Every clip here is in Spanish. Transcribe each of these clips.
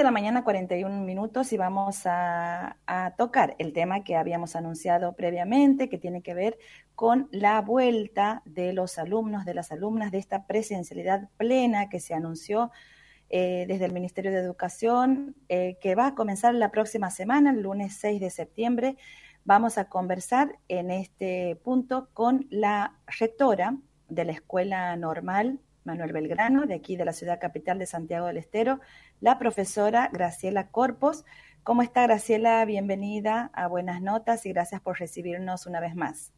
de la mañana, 41 minutos, y vamos a, tocar el tema que habíamos anunciado previamente, que tiene que ver con la vuelta de los alumnos, de las alumnas de esta presencialidad plena que se anunció eh, desde el Ministerio de Educación, eh, que va a comenzar la próxima semana, el lunes 6 de septiembre. Vamos a conversar en este punto con la rectora de la Escuela Normal Manuel Belgrano, de aquí de la ciudad capital de Santiago del Estero, la profesora Graciela Corpos. ¿Cómo está Graciela? Bienvenida a Buenas Notas y gracias por recibirnos una vez más.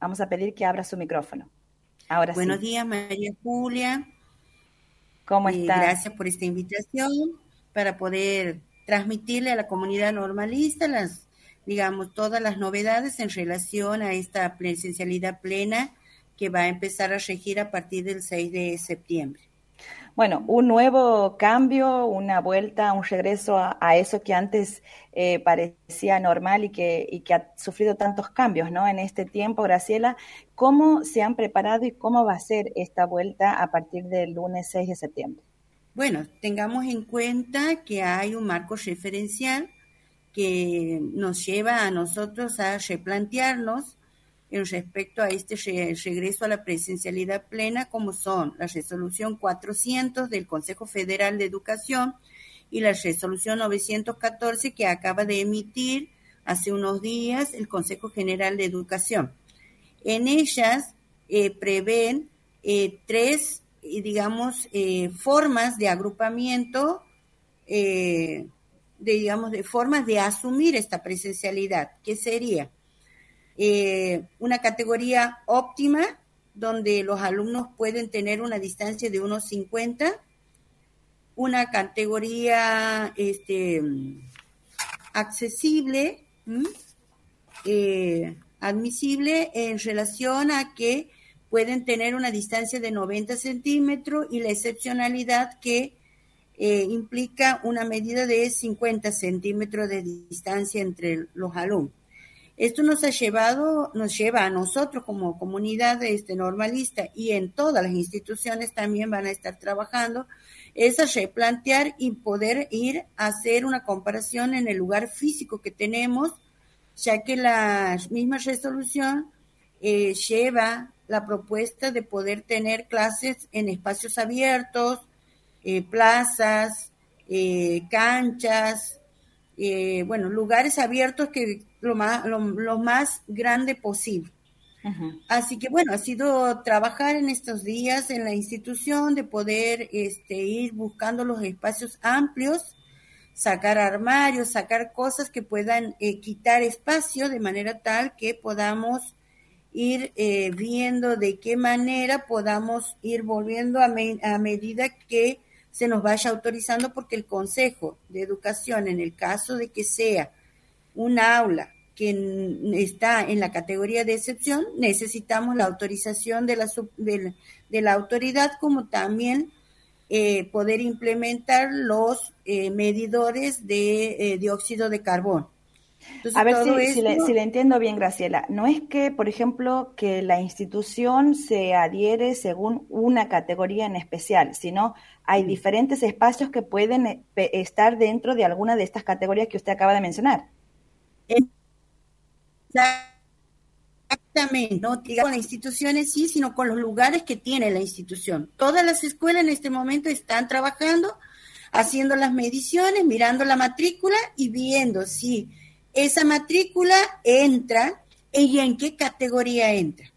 Vamos a pedir que abra su micrófono. Ahora Buenos días, María Julia. ¿Cómo está? gracias por esta invitación para poder transmitirle a la comunidad normalista las, digamos, todas las novedades en relación a esta presencialidad plena que va a empezar a regir a partir del 6 de septiembre. Bueno, un nuevo cambio, una vuelta, un regreso a, eso que antes eh, parecía normal y que, y que ha sufrido tantos cambios ¿no? en este tiempo. Graciela, ¿cómo se han preparado y cómo va a ser esta vuelta a partir del lunes 6 de septiembre? Bueno, tengamos en cuenta que hay un marco referencial que nos lleva a nosotros a replantearnos en respecto a este regreso a la presencialidad plena, como son la resolución 400 del Consejo Federal de Educación y la resolución 914 que acaba de emitir hace unos días el Consejo General de Educación. En ellas eh, prevén eh, tres, eh, digamos, formas de agrupamiento, de, digamos, de formas de asumir esta presencialidad, que sería eh, una categoría óptima donde los alumnos pueden tener una distancia de unos 50, una categoría este, accesible, eh, admisible en relación a que pueden tener una distancia de 90 centímetros y la excepcionalidad que eh, implica una medida de 50 centímetros de distancia entre los alumnos. Esto nos ha llevado, nos lleva a nosotros como comunidad este, normalista y en todas las instituciones también van a estar trabajando, es a replantear y poder ir a hacer una comparación en el lugar físico que tenemos, ya que la misma resolución eh, lleva la propuesta de poder tener clases en espacios abiertos, eh, plazas, eh, canchas, bueno, lugares abiertos que lo más, lo, más grande posible. Así que bueno, ha sido trabajar en estos días en la institución, de poder este, ir buscando los espacios amplios, sacar armarios, sacar cosas que puedan eh, quitar espacio de manera tal que podamos ir eh, viendo de qué manera podamos ir volviendo a, a medida que se nos vaya autorizando, porque el Consejo de Educación, en el caso de que sea un aula que está en la categoría de excepción, necesitamos la autorización de la, de, la autoridad, como también eh, poder implementar los eh, medidores de eh, dióxido de carbono. A ver si, le, si, le, entiendo bien, Graciela. No es que, por ejemplo, que la institución se adhiere según una categoría en especial, sino hay diferentes espacios que pueden estar dentro de alguna de estas categorías que usted acaba de mencionar. Exactamente, no con las instituciones sí, sino con los lugares que tiene la institución. Todas las escuelas en este momento están trabajando, haciendo las mediciones, mirando la matrícula y viendo si esa matrícula entra y en qué categoría entra.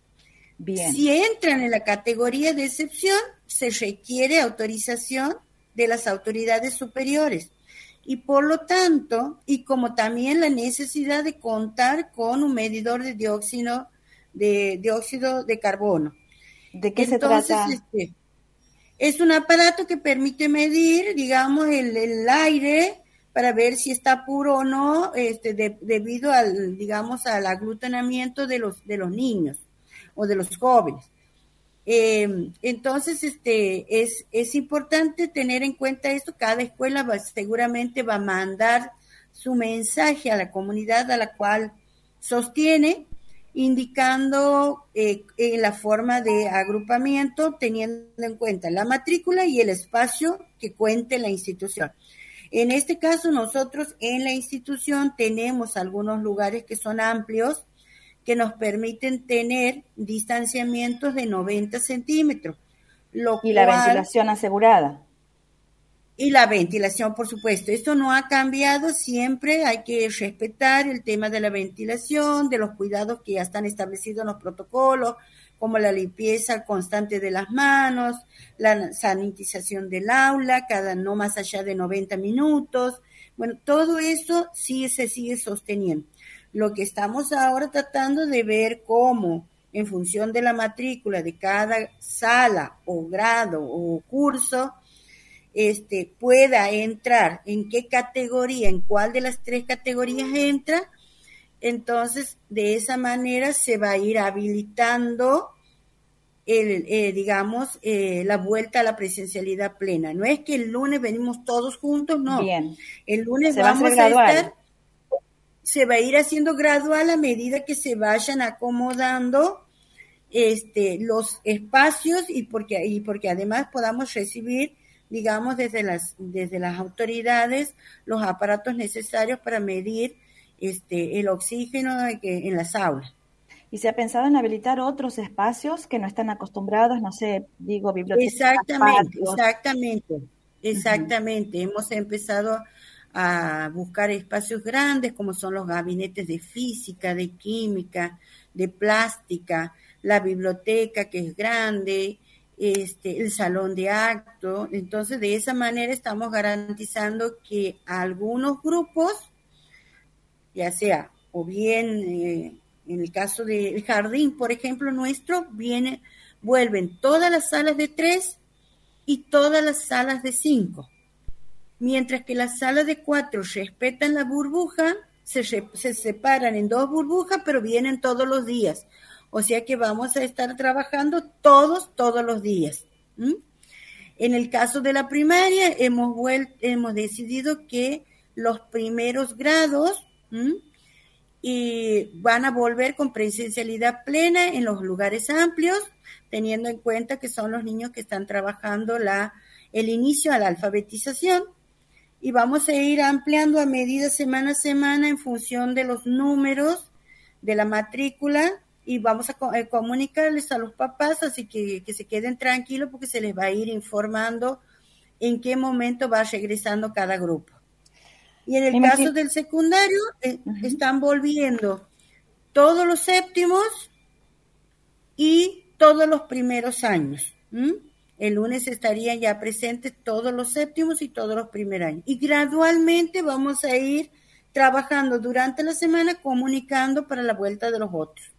Bien. Si entran en la categoría de excepción, se requiere autorización de las autoridades superiores y por lo tanto, y como también la necesidad de contar con un medidor de dióxido de dióxido de carbono. ¿De qué se trata? Este, es un aparato que permite medir, digamos, el, aire para ver si está puro o no, este, debido al, digamos, al aglutinamiento de los, de los niños o de los jóvenes. Eh, entonces, este, es, es importante tener en cuenta esto. Cada escuela va, seguramente va a mandar su mensaje a la comunidad a la cual sostiene, indicando eh, la forma de agrupamiento, teniendo en cuenta la matrícula y el espacio que cuente la institución. En este caso, nosotros en la institución tenemos algunos lugares que son amplios que nos permiten tener distanciamientos de 90 centímetros. y la ventilación asegurada. Y la ventilación, por supuesto. Esto no ha cambiado, siempre hay que respetar el tema de la ventilación, de los cuidados que ya están establecidos en los protocolos, como la limpieza constante de las manos, la sanitización del aula, cada no más allá de 90 minutos. Bueno, todo eso sí se sigue sosteniendo. Lo que estamos ahora tratando de ver cómo, en función de la matrícula de cada sala o grado o curso, este, pueda entrar, en qué categoría, en cuál de las tres categorías entra, entonces de esa manera se va a ir habilitando el, eh, digamos, eh, la vuelta a la presencialidad plena. No es que el lunes venimos todos juntos, no. Bien. El lunes vamos a, estar, se va a ir haciendo gradual a medida que se vayan acomodando este, los espacios y porque, y porque además podamos recibir digamos, desde las, desde las autoridades los aparatos necesarios para medir este, el oxígeno en las aulas. ¿Y se ha pensado en habilitar otros espacios que no están acostumbrados, no sé, digo, bibliotecas? Exactamente, exactamente, exactamente. Hemos empezado a buscar espacios grandes como son los gabinetes de física, de química, de plástica, la biblioteca que es grande, este, el salón de acto. Entonces, de esa manera estamos garantizando que algunos grupos, ya sea o bien eh, en el caso del jardín, por ejemplo, nuestro, viene, vuelven todas las salas de tres y todas las salas de cinco. Mientras que las salas de cuatro respetan la burbuja, se, se separan en dos burbujas, pero vienen todos los días. O sea que vamos a estar trabajando todos, todos los días. En el caso de la primaria, hemos, hemos decidido que los primeros grados y van a volver con presencialidad plena en los lugares amplios, teniendo en cuenta que son los niños que están trabajando la, el inicio a la alfabetización. Y vamos a ir ampliando a medida semana a semana en función de los números de la matrícula y vamos a eh, comunicarles a los papás, así que, que se queden tranquilos porque se les va a ir informando en qué momento va regresando cada grupo. Y en el caso del secundario, eh, están volviendo todos los séptimos y todos los primeros años. El lunes estarían ya presentes todos los séptimos y todos los primeros años. Y gradualmente vamos a ir trabajando durante la semana comunicando para la vuelta de los otros.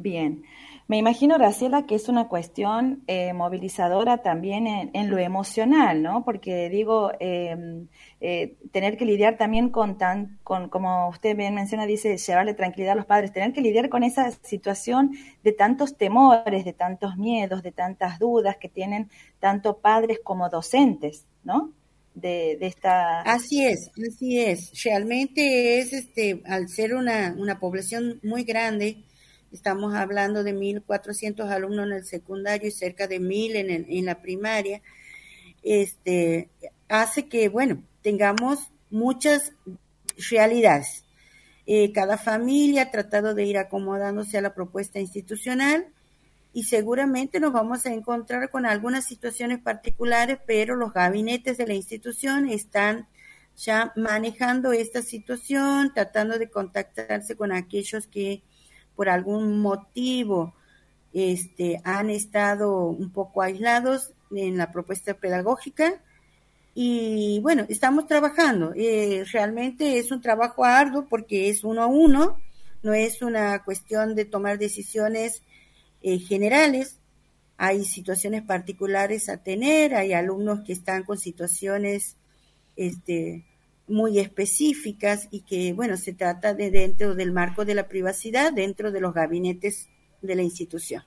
Bien. Me imagino, Graciela, que es una cuestión eh, movilizadora también en, lo emocional, ¿no? Porque digo, em, eh, tener que lidiar también con tan, con, como usted bien menciona, dice, llevarle tranquilidad a los padres, tener que lidiar con esa situación de tantos temores, de tantos miedos, de tantas dudas que tienen tanto padres como docentes, ¿no? De, de esta... Así es, así es. Realmente es, este, al ser una, una población muy grande, Estamos hablando de 1.400 alumnos en el secundario y cerca de 1.000 en, en la primaria. Este, hace que, bueno, tengamos muchas realidades. Eh, cada familia ha tratado de ir acomodándose a la propuesta institucional y seguramente nos vamos a encontrar con algunas situaciones particulares, pero los gabinetes de la institución están ya manejando esta situación, tratando de contactarse con aquellos que por algún motivo este, han estado un poco aislados en la propuesta pedagógica. Y bueno, estamos trabajando. Eh, realmente es un trabajo arduo porque es uno a uno, no es una cuestión de tomar decisiones eh, generales. Hay situaciones particulares a tener, hay alumnos que están con situaciones este, muy específicas y que, bueno, se trata de dentro del marco de la privacidad, dentro de los gabinetes de la institución.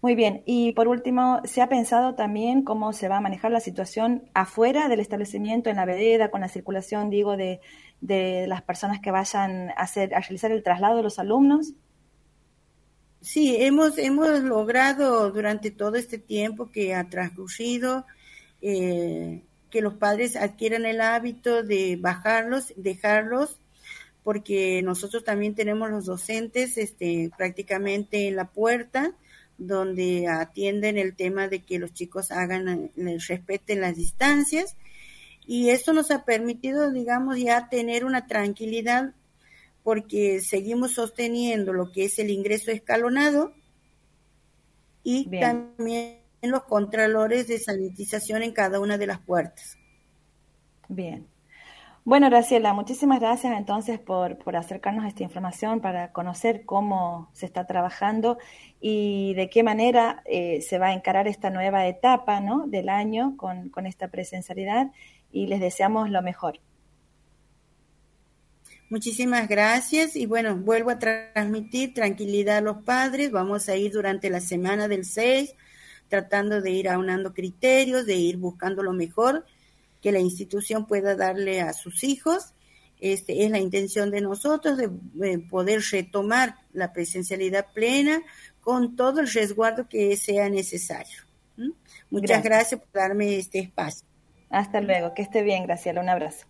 Muy bien, y por último, ¿se ha pensado también cómo se va a manejar la situación afuera del establecimiento, en la vereda, con la circulación, digo, de, de las personas que vayan a, hacer, a realizar el traslado de los alumnos? Sí, hemos, hemos logrado durante todo este tiempo que ha transcurrido eh, que los padres adquieran el hábito de bajarlos, dejarlos, porque nosotros también tenemos los docentes este, prácticamente en la puerta, donde atienden el tema de que los chicos hagan, respeten las distancias. Y esto nos ha permitido, digamos, ya tener una tranquilidad porque seguimos sosteniendo lo que es el ingreso escalonado y también los contralores de sanitización en cada una de las puertas. Bien. Bueno, Graciela, muchísimas gracias entonces por, por acercarnos a esta información para conocer cómo se está trabajando y de qué manera eh, se va a encarar esta nueva etapa ¿no? del año con, con esta presencialidad y les deseamos lo mejor. Muchísimas gracias y bueno, vuelvo a transmitir tranquilidad a los padres. Vamos a ir durante la semana del 6 tratando de ir aunando criterios, de ir buscando lo mejor que la institución pueda darle a sus hijos. Este, es la intención de nosotros de, poder retomar la presencialidad plena con todo el resguardo que sea necesario. Muchas gracias por darme este espacio. Hasta luego, que esté bien, Graciela, un abrazo.